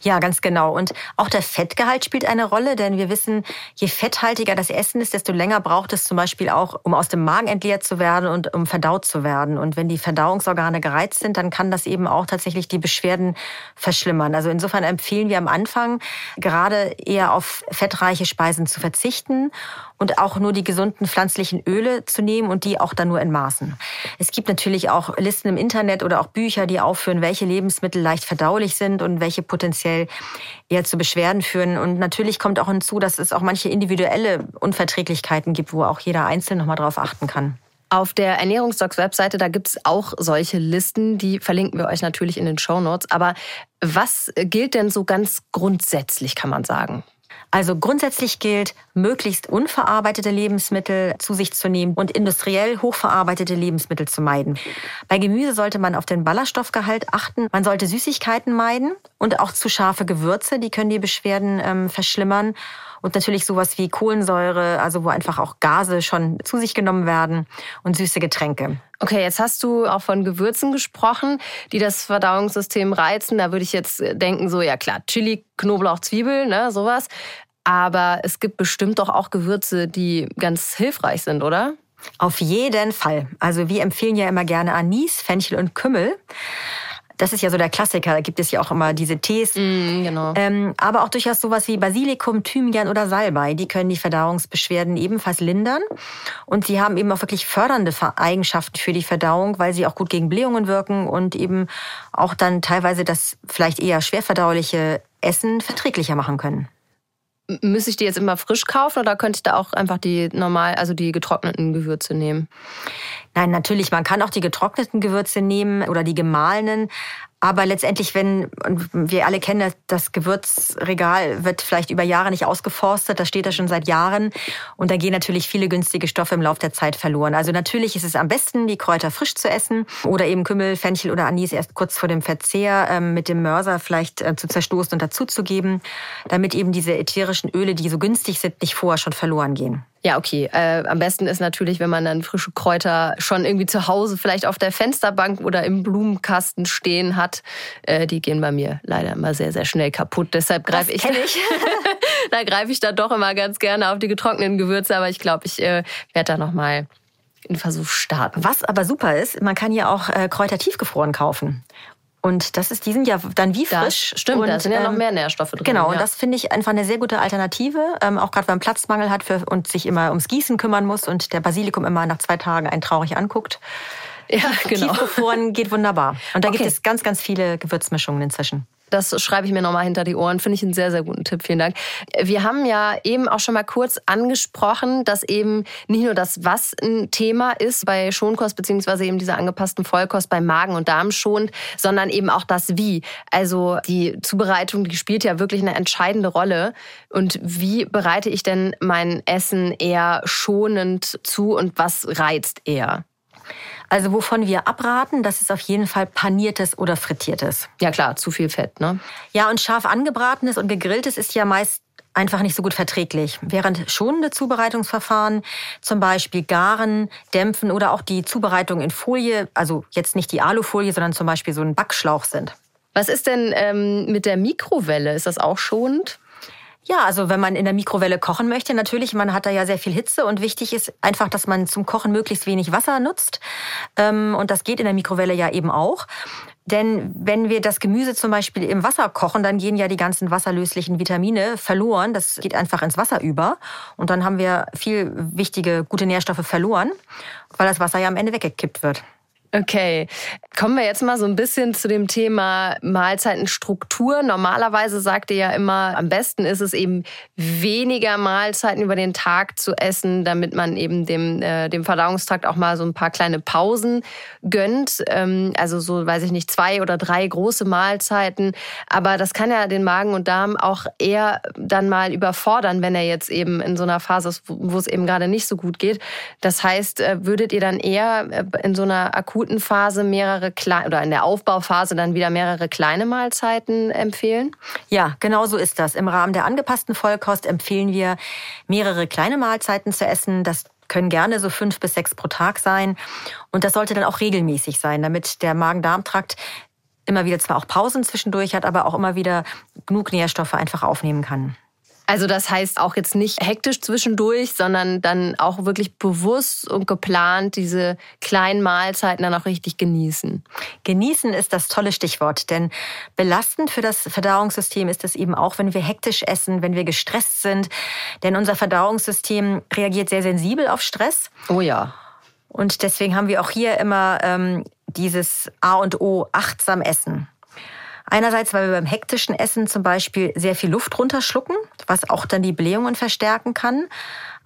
Ja, ganz genau. Und auch der Fettgehalt spielt eine Rolle, denn wir wissen, je fetthaltiger das Essen ist, desto länger braucht es zum Beispiel auch, um aus dem Magen entleert zu werden und um verdaut zu werden. Und wenn die Verdauungsorgane gereizt sind, dann kann das eben auch tatsächlich die Beschwerden verschlimmern. Also insofern empfehlen wir am Anfang gerade eher auf fettreiche Speisen zu verzichten und auch nur die gesunden pflanzlichen Öle zu nehmen und die auch dann nur in Maßen. Es gibt natürlich auch Listen im Internet oder auch Bücher, die aufführen, welche Lebensmittel leicht verdaulich sind und welche potenziell eher zu Beschwerden führen. Und natürlich kommt auch hinzu, dass es auch manche individuelle Unverträglichkeiten gibt, wo auch jeder einzeln nochmal drauf achten kann. Auf der Ernährungsdocs-Webseite, da gibt es auch solche Listen, die verlinken wir euch natürlich in den Show Notes. Aber was gilt denn so ganz grundsätzlich, kann man sagen? Also grundsätzlich gilt, möglichst unverarbeitete Lebensmittel zu sich zu nehmen und industriell hochverarbeitete Lebensmittel zu meiden. Bei Gemüse sollte man auf den Ballaststoffgehalt achten. Man sollte Süßigkeiten meiden und auch zu scharfe Gewürze, die können die Beschwerden ähm, verschlimmern. Und natürlich sowas wie Kohlensäure, also wo einfach auch Gase schon zu sich genommen werden und süße Getränke. Okay, jetzt hast du auch von Gewürzen gesprochen, die das Verdauungssystem reizen. Da würde ich jetzt denken, so ja klar, Chili, Knoblauch, Zwiebel, ne, sowas. Aber es gibt bestimmt doch auch Gewürze, die ganz hilfreich sind, oder? Auf jeden Fall. Also wir empfehlen ja immer gerne Anis, Fenchel und Kümmel. Das ist ja so der Klassiker. Da gibt es ja auch immer diese Tees. Mm, genau. Ähm, aber auch durchaus sowas wie Basilikum, Thymian oder Salbei. Die können die Verdauungsbeschwerden ebenfalls lindern. Und sie haben eben auch wirklich fördernde Eigenschaften für die Verdauung, weil sie auch gut gegen Blähungen wirken und eben auch dann teilweise das vielleicht eher schwerverdauliche Essen verträglicher machen können. Müsste ich die jetzt immer frisch kaufen oder könnte ich da auch einfach die normal, also die getrockneten Gewürze nehmen? Nein, natürlich, man kann auch die getrockneten Gewürze nehmen oder die gemahlenen. Aber letztendlich, wenn, und wir alle kennen das, Gewürzregal wird vielleicht über Jahre nicht ausgeforstet, das steht da schon seit Jahren und da gehen natürlich viele günstige Stoffe im Laufe der Zeit verloren. Also natürlich ist es am besten, die Kräuter frisch zu essen oder eben Kümmel, Fenchel oder Anis erst kurz vor dem Verzehr ähm, mit dem Mörser vielleicht äh, zu zerstoßen und dazuzugeben, damit eben diese ätherischen Öle, die so günstig sind, nicht vorher schon verloren gehen. Ja, okay. Äh, am besten ist natürlich, wenn man dann frische Kräuter schon irgendwie zu Hause vielleicht auf der Fensterbank oder im Blumenkasten stehen hat. Äh, die gehen bei mir leider immer sehr, sehr schnell kaputt. Deshalb greife ich, ich. da greife ich da doch immer ganz gerne auf die getrockneten Gewürze. Aber ich glaube, ich äh, werde da nochmal einen Versuch starten. Was aber super ist, man kann ja auch äh, Kräuter tiefgefroren kaufen. Und das ist, die sind ja dann wie frisch. Das stimmt, und, da sind ja noch ähm, mehr Nährstoffe drin. Genau, ja. und das finde ich einfach eine sehr gute Alternative, ähm, auch gerade wenn man Platzmangel hat für, und sich immer ums Gießen kümmern muss und der Basilikum immer nach zwei Tagen einen traurig anguckt. Ja, genau. Tiefgefroren geht wunderbar. Und da Okay. gibt es ganz, ganz viele Gewürzmischungen inzwischen. Das schreibe ich mir nochmal hinter die Ohren. Finde ich einen sehr, sehr guten Tipp. Vielen Dank. Wir haben ja eben auch schon mal kurz angesprochen, dass eben nicht nur das Was ein Thema ist bei Schonkost, beziehungsweise eben dieser angepassten Vollkost bei Magen und Darm schonend, sondern eben auch das Wie. Also die Zubereitung, die spielt ja wirklich eine entscheidende Rolle. Und wie bereite ich denn mein Essen eher schonend zu und was reizt eher? Also wovon wir abraten, das ist auf jeden Fall paniertes oder frittiertes. Ja klar, zu viel Fett, ne? Ja, und scharf angebratenes und gegrilltes ist ja meist einfach nicht so gut verträglich. Während schonende Zubereitungsverfahren, zum Beispiel Garen, Dämpfen oder auch die Zubereitung in Folie, also jetzt nicht die Alufolie, sondern zum Beispiel so ein Backschlauch sind. Was ist denn ähm, mit der Mikrowelle? Ist das auch schonend? Ja, also wenn man in der Mikrowelle kochen möchte, natürlich, man hat da ja sehr viel Hitze und wichtig ist einfach, dass man zum Kochen möglichst wenig Wasser nutzt. Ähm, Und das geht in der Mikrowelle ja eben auch. Denn wenn wir das Gemüse zum Beispiel im Wasser kochen, dann gehen ja die ganzen wasserlöslichen Vitamine verloren. Das geht einfach ins Wasser über. Und dann haben wir viel wichtige, gute Nährstoffe verloren, weil das Wasser ja am Ende weggekippt wird. Okay, kommen wir jetzt mal so ein bisschen zu dem Thema Mahlzeitenstruktur. Normalerweise sagt ihr ja immer, am besten ist es eben weniger Mahlzeiten über den Tag zu essen, damit man eben dem, äh, dem Verdauungstrakt auch mal so ein paar kleine Pausen gönnt. Ähm, also so, weiß ich nicht, zwei oder drei große Mahlzeiten. Aber das kann ja den Magen und Darm auch eher dann mal überfordern, wenn er jetzt eben in so einer Phase ist, wo es eben gerade nicht so gut geht. Das heißt, äh, würdet ihr dann eher äh, in so einer akuten Phase mehrere kleine oder in der Aufbauphase dann wieder mehrere kleine Mahlzeiten empfehlen? Ja, genau so ist das. Im Rahmen der angepassten Vollkost empfehlen wir, mehrere kleine Mahlzeiten zu essen. Das können gerne so fünf bis sechs pro Tag sein. Und das sollte dann auch regelmäßig sein, damit der Magen-Darm-Trakt immer wieder zwar auch Pausen zwischendurch hat, aber auch immer wieder genug Nährstoffe einfach aufnehmen kann. Also das heißt auch jetzt nicht hektisch zwischendurch, sondern dann auch wirklich bewusst und geplant diese kleinen Mahlzeiten dann auch richtig genießen. Genießen ist das tolle Stichwort, denn belastend für das Verdauungssystem ist es eben auch, wenn wir hektisch essen, wenn wir gestresst sind. Denn unser Verdauungssystem reagiert sehr sensibel auf Stress. Oh ja. Und deswegen haben wir auch hier immer ähm, dieses A und O, achtsam essen. Einerseits, weil wir beim hektischen Essen zum Beispiel sehr viel Luft runterschlucken, was auch dann die Blähungen verstärken kann.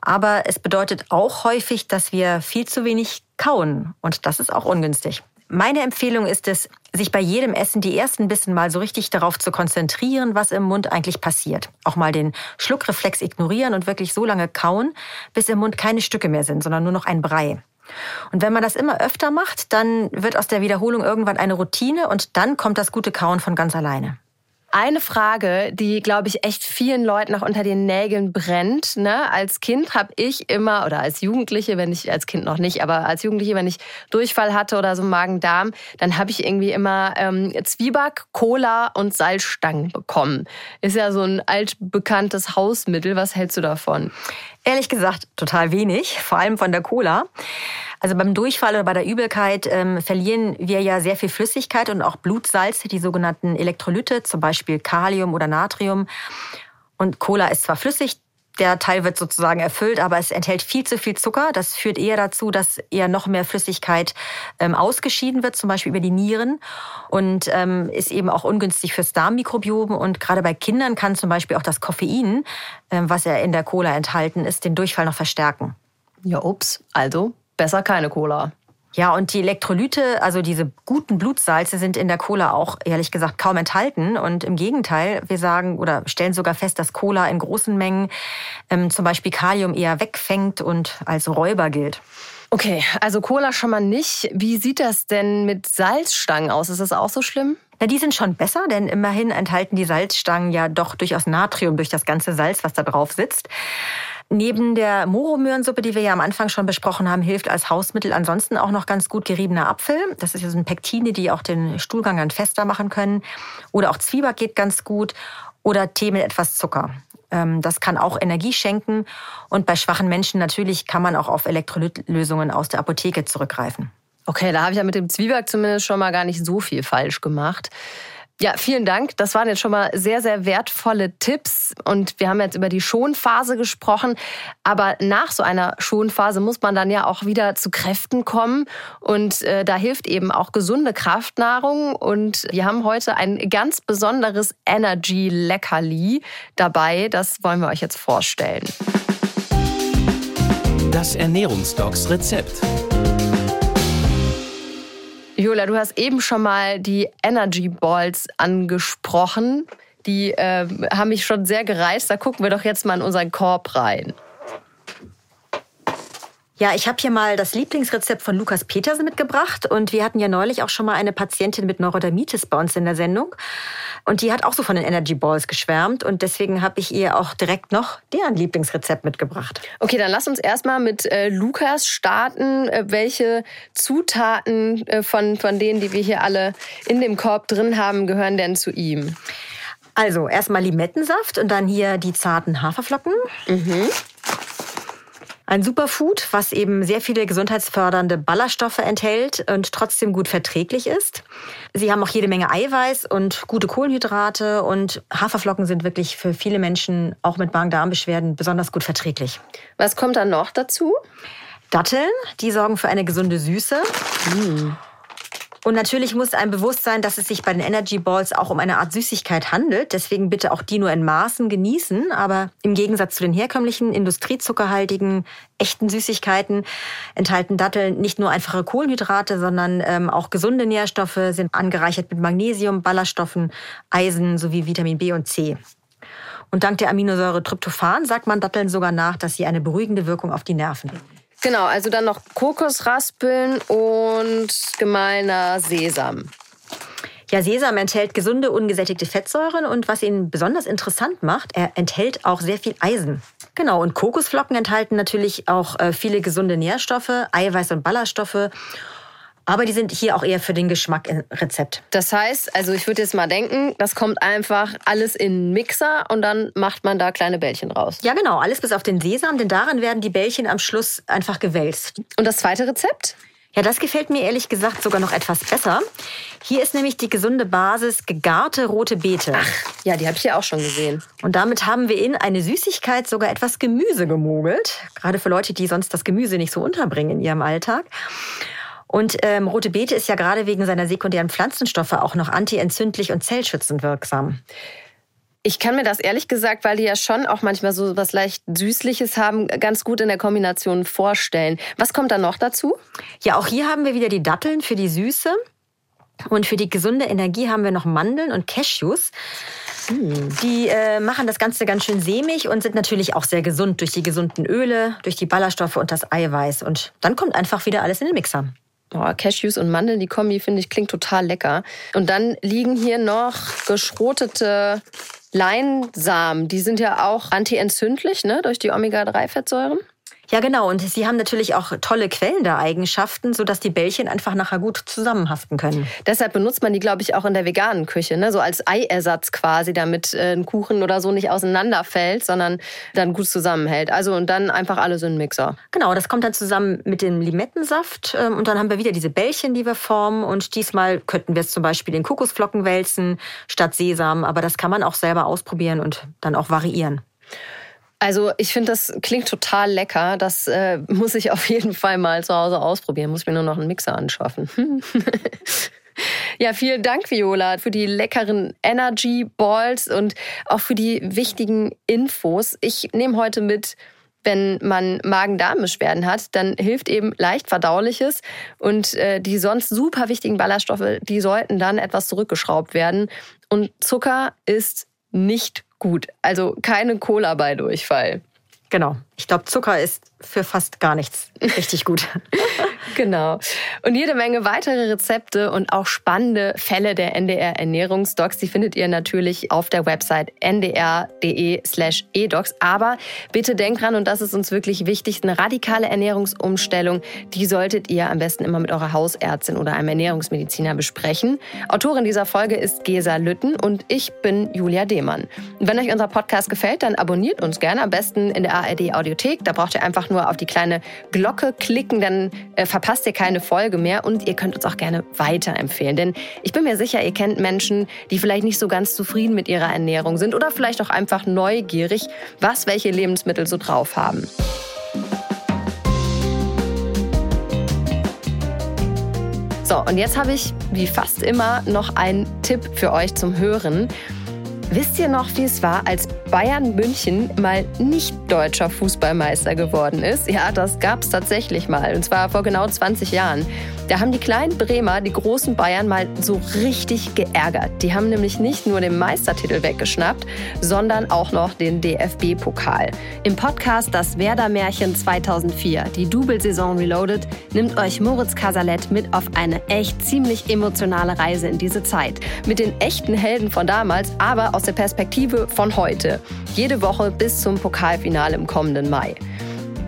Aber es bedeutet auch häufig, dass wir viel zu wenig kauen. Und das ist auch ungünstig. Meine Empfehlung ist es, sich bei jedem Essen die ersten Bissen mal so richtig darauf zu konzentrieren, was im Mund eigentlich passiert. Auch mal den Schluckreflex ignorieren und wirklich so lange kauen, bis im Mund keine Stücke mehr sind, sondern nur noch ein Brei. Und wenn man das immer öfter macht, dann wird aus der Wiederholung irgendwann eine Routine und dann kommt das gute Kauen von ganz alleine. Eine Frage, die, glaube ich, echt vielen Leuten noch unter den Nägeln brennt. Ne? Als Kind habe ich immer, oder als Jugendliche, wenn ich, als Kind noch nicht, aber als Jugendliche, wenn ich Durchfall hatte oder so Magen-Darm, dann habe ich irgendwie immer ähm, Zwieback, Cola und Salzstangen bekommen. Ist ja so ein altbekanntes Hausmittel. Was hältst du davon? Ehrlich gesagt, total wenig, vor allem von der Cola. Also beim Durchfall oder bei der Übelkeit ähm, verlieren wir ja sehr viel Flüssigkeit und auch Blutsalze, die sogenannten Elektrolyte, zum Beispiel Kalium oder Natrium. Und Cola ist zwar flüssig, der Teil wird sozusagen erfüllt, aber es enthält viel zu viel Zucker. Das führt eher dazu, dass eher noch mehr Flüssigkeit ähm, ausgeschieden wird, zum Beispiel über die Nieren und ähm, ist eben auch ungünstig fürs Darmmikrobiom. Und gerade bei Kindern kann zum Beispiel auch das Koffein, ähm, was ja in der Cola enthalten ist, den Durchfall noch verstärken. Ja, ups. Also besser keine Cola. Ja, und die Elektrolyte, also diese guten Blutsalze, sind in der Cola auch ehrlich gesagt kaum enthalten. Und im Gegenteil, wir sagen oder stellen sogar fest, dass Cola in großen Mengen ähm, zum Beispiel Kalium eher wegfängt und als Räuber gilt. Okay, also Cola schon mal nicht. Wie sieht das denn mit Salzstangen aus? Ist das auch so schlimm? Na, die sind schon besser, denn immerhin enthalten die Salzstangen ja doch durchaus Natrium durch das ganze Salz, was da drauf sitzt. Neben der Moromöhrensuppe, die wir ja am Anfang schon besprochen haben, hilft als Hausmittel ansonsten auch noch ganz gut geriebener Apfel. Das ist ja so ein Pektine, die auch den Stuhlgang dann fester machen können. Oder auch Zwieback geht ganz gut. Oder Tee mit etwas Zucker. Ähm, das kann auch Energie schenken. Und bei schwachen Menschen natürlich kann man auch auf Elektrolytlösungen aus der Apotheke zurückgreifen. Okay, da habe ich ja mit dem Zwieback zumindest schon mal gar nicht so viel falsch gemacht. Ja, vielen Dank. Das waren jetzt schon mal sehr, sehr wertvolle Tipps. Und wir haben jetzt über die Schonphase gesprochen. Aber nach so einer Schonphase muss man dann ja auch wieder zu Kräften kommen. Und äh, da hilft eben auch gesunde Kraftnahrung. Und wir haben heute ein ganz besonderes Energy-Leckerli dabei. Das wollen wir euch jetzt vorstellen. Das Ernährungsdocs Rezept. Jola, du hast eben schon mal die Energy Balls angesprochen. Die äh, haben mich schon sehr gereizt. Da gucken wir doch jetzt mal in unseren Korb rein. Ja, ich habe hier mal das Lieblingsrezept von Lukas Petersen mitgebracht und wir hatten ja neulich auch schon mal eine Patientin mit Neurodermitis bei uns in der Sendung und die hat auch so von den Energy Balls geschwärmt und deswegen habe ich ihr auch direkt noch deren Lieblingsrezept mitgebracht. Okay, dann lass uns erstmal mit äh, Lukas starten. Äh, welche Zutaten äh, von, von denen, die wir hier alle in dem Korb drin haben, gehören denn zu ihm? Also erstmal Limettensaft und dann hier die zarten Haferflocken. Mhm. Ein Superfood, was eben sehr viele gesundheitsfördernde Ballaststoffe enthält und trotzdem gut verträglich ist. Sie haben auch jede Menge Eiweiß und gute Kohlenhydrate und Haferflocken sind wirklich für viele Menschen auch mit Magen-Darm-Beschwerden besonders gut verträglich. Was kommt dann noch dazu? Datteln, die sorgen für eine gesunde Süße. Mm. Und natürlich muss einem bewusst sein, dass es sich bei den Energy Balls auch um eine Art Süßigkeit handelt. Deswegen bitte auch die nur in Maßen genießen. Aber im Gegensatz zu den herkömmlichen, industriezuckerhaltigen, echten Süßigkeiten enthalten Datteln nicht nur einfache Kohlenhydrate, sondern ähm, auch gesunde Nährstoffe, sind angereichert mit Magnesium, Ballaststoffen, Eisen sowie Vitamin B und C. Und dank der Aminosäure Tryptophan sagt man Datteln sogar nach, dass sie eine beruhigende Wirkung auf die Nerven haben. Genau, also dann noch Kokosraspeln und gemahlener Sesam. Ja, Sesam enthält gesunde, ungesättigte Fettsäuren und was ihn besonders interessant macht, er enthält auch sehr viel Eisen. Genau, und Kokosflocken enthalten natürlich auch äh, viele gesunde Nährstoffe, Eiweiß und Ballaststoffe aber die sind hier auch eher für den Geschmack im Rezept. Das heißt, also ich würde jetzt mal denken, das kommt einfach alles in einen Mixer und dann macht man da kleine Bällchen raus. Ja, genau, alles bis auf den Sesam, denn darin werden die Bällchen am Schluss einfach gewälzt. Und das zweite Rezept? Ja, das gefällt mir ehrlich gesagt sogar noch etwas besser. Hier ist nämlich die gesunde Basis gegarte rote Beete. Ach, ja, die habe ich ja auch schon gesehen. Und damit haben wir in eine Süßigkeit sogar etwas Gemüse gemogelt. Gerade für Leute, die sonst das Gemüse nicht so unterbringen in ihrem Alltag. Und ähm, rote Beete ist ja gerade wegen seiner sekundären Pflanzenstoffe auch noch antientzündlich und zellschützend wirksam. Ich kann mir das ehrlich gesagt, weil die ja schon auch manchmal so was leicht Süßliches haben, ganz gut in der Kombination vorstellen. Was kommt da noch dazu? Ja, auch hier haben wir wieder die Datteln für die Süße. Und für die gesunde Energie haben wir noch Mandeln und Cashews. Die äh, machen das Ganze ganz schön sämig und sind natürlich auch sehr gesund durch die gesunden Öle, durch die Ballaststoffe und das Eiweiß. Und dann kommt einfach wieder alles in den Mixer. Oh, Cashews und Mandeln, die Kombi finde ich klingt total lecker. Und dann liegen hier noch geschrotete Leinsamen. Die sind ja auch antientzündlich, ne, durch die Omega-3-Fettsäuren. Ja, genau. Und sie haben natürlich auch tolle quellende Eigenschaften, sodass die Bällchen einfach nachher gut zusammenhaften können. Deshalb benutzt man die, glaube ich, auch in der veganen Küche, ne? so als Eiersatz quasi, damit äh, ein Kuchen oder so nicht auseinanderfällt, sondern dann gut zusammenhält. Also und dann einfach alles in den Mixer. Genau, das kommt dann zusammen mit dem Limettensaft ähm, und dann haben wir wieder diese Bällchen, die wir formen und diesmal könnten wir es zum Beispiel in Kokosflocken wälzen statt Sesam, aber das kann man auch selber ausprobieren und dann auch variieren. Also ich finde, das klingt total lecker. Das äh, muss ich auf jeden Fall mal zu Hause ausprobieren. Muss mir nur noch einen Mixer anschaffen. ja, vielen Dank, Viola, für die leckeren Energy Balls und auch für die wichtigen Infos. Ich nehme heute mit, wenn man Magen-Darm-Beschwerden hat, dann hilft eben leicht verdauliches und äh, die sonst super wichtigen Ballaststoffe, die sollten dann etwas zurückgeschraubt werden. Und Zucker ist nicht gut. Also keine Cola bei Durchfall. Genau. Ich glaube, Zucker ist für fast gar nichts richtig gut. Genau. Und jede Menge weitere Rezepte und auch spannende Fälle der NDR Ernährungsdocs, die findet ihr natürlich auf der Website ndr.de slash edocs. Aber bitte denkt dran, und das ist uns wirklich wichtig, eine radikale Ernährungsumstellung, die solltet ihr am besten immer mit eurer Hausärztin oder einem Ernährungsmediziner besprechen. Autorin dieser Folge ist Gesa Lütten und ich bin Julia Demann. Und wenn euch unser Podcast gefällt, dann abonniert uns gerne, am besten in der ARD Audiothek. Da braucht ihr einfach nur auf die kleine Glocke klicken, dann äh, verpasst ihr keine Folge mehr und ihr könnt uns auch gerne weiterempfehlen. Denn ich bin mir sicher, ihr kennt Menschen, die vielleicht nicht so ganz zufrieden mit ihrer Ernährung sind oder vielleicht auch einfach neugierig, was welche Lebensmittel so drauf haben. So, und jetzt habe ich, wie fast immer, noch einen Tipp für euch zum Hören. Wisst ihr noch, wie es war, als Bayern München mal nicht deutscher Fußballmeister geworden ist. Ja, das gab es tatsächlich mal. Und zwar vor genau 20 Jahren. Da haben die kleinen Bremer die großen Bayern mal so richtig geärgert. Die haben nämlich nicht nur den Meistertitel weggeschnappt, sondern auch noch den DFB-Pokal. Im Podcast Das Werder-Märchen 2004, die Double-Saison Reloaded, nimmt euch Moritz Casalet mit auf eine echt ziemlich emotionale Reise in diese Zeit. Mit den echten Helden von damals, aber aus der Perspektive von heute. Jede Woche bis zum Pokalfinale im kommenden Mai.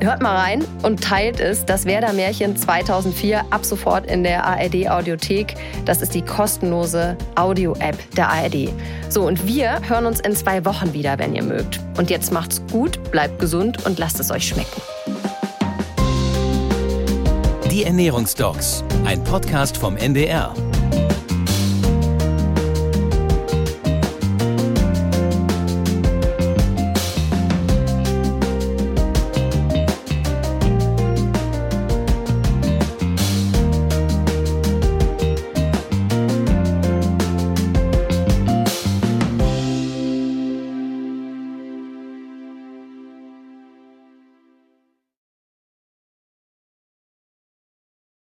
Hört mal rein und teilt es, das Werder Märchen 2004 ab sofort in der ARD Audiothek. Das ist die kostenlose Audio-App der ARD. So, und wir hören uns in zwei Wochen wieder, wenn ihr mögt. Und jetzt macht's gut, bleibt gesund und lasst es euch schmecken. Die Ernährungsdocs, ein Podcast vom NDR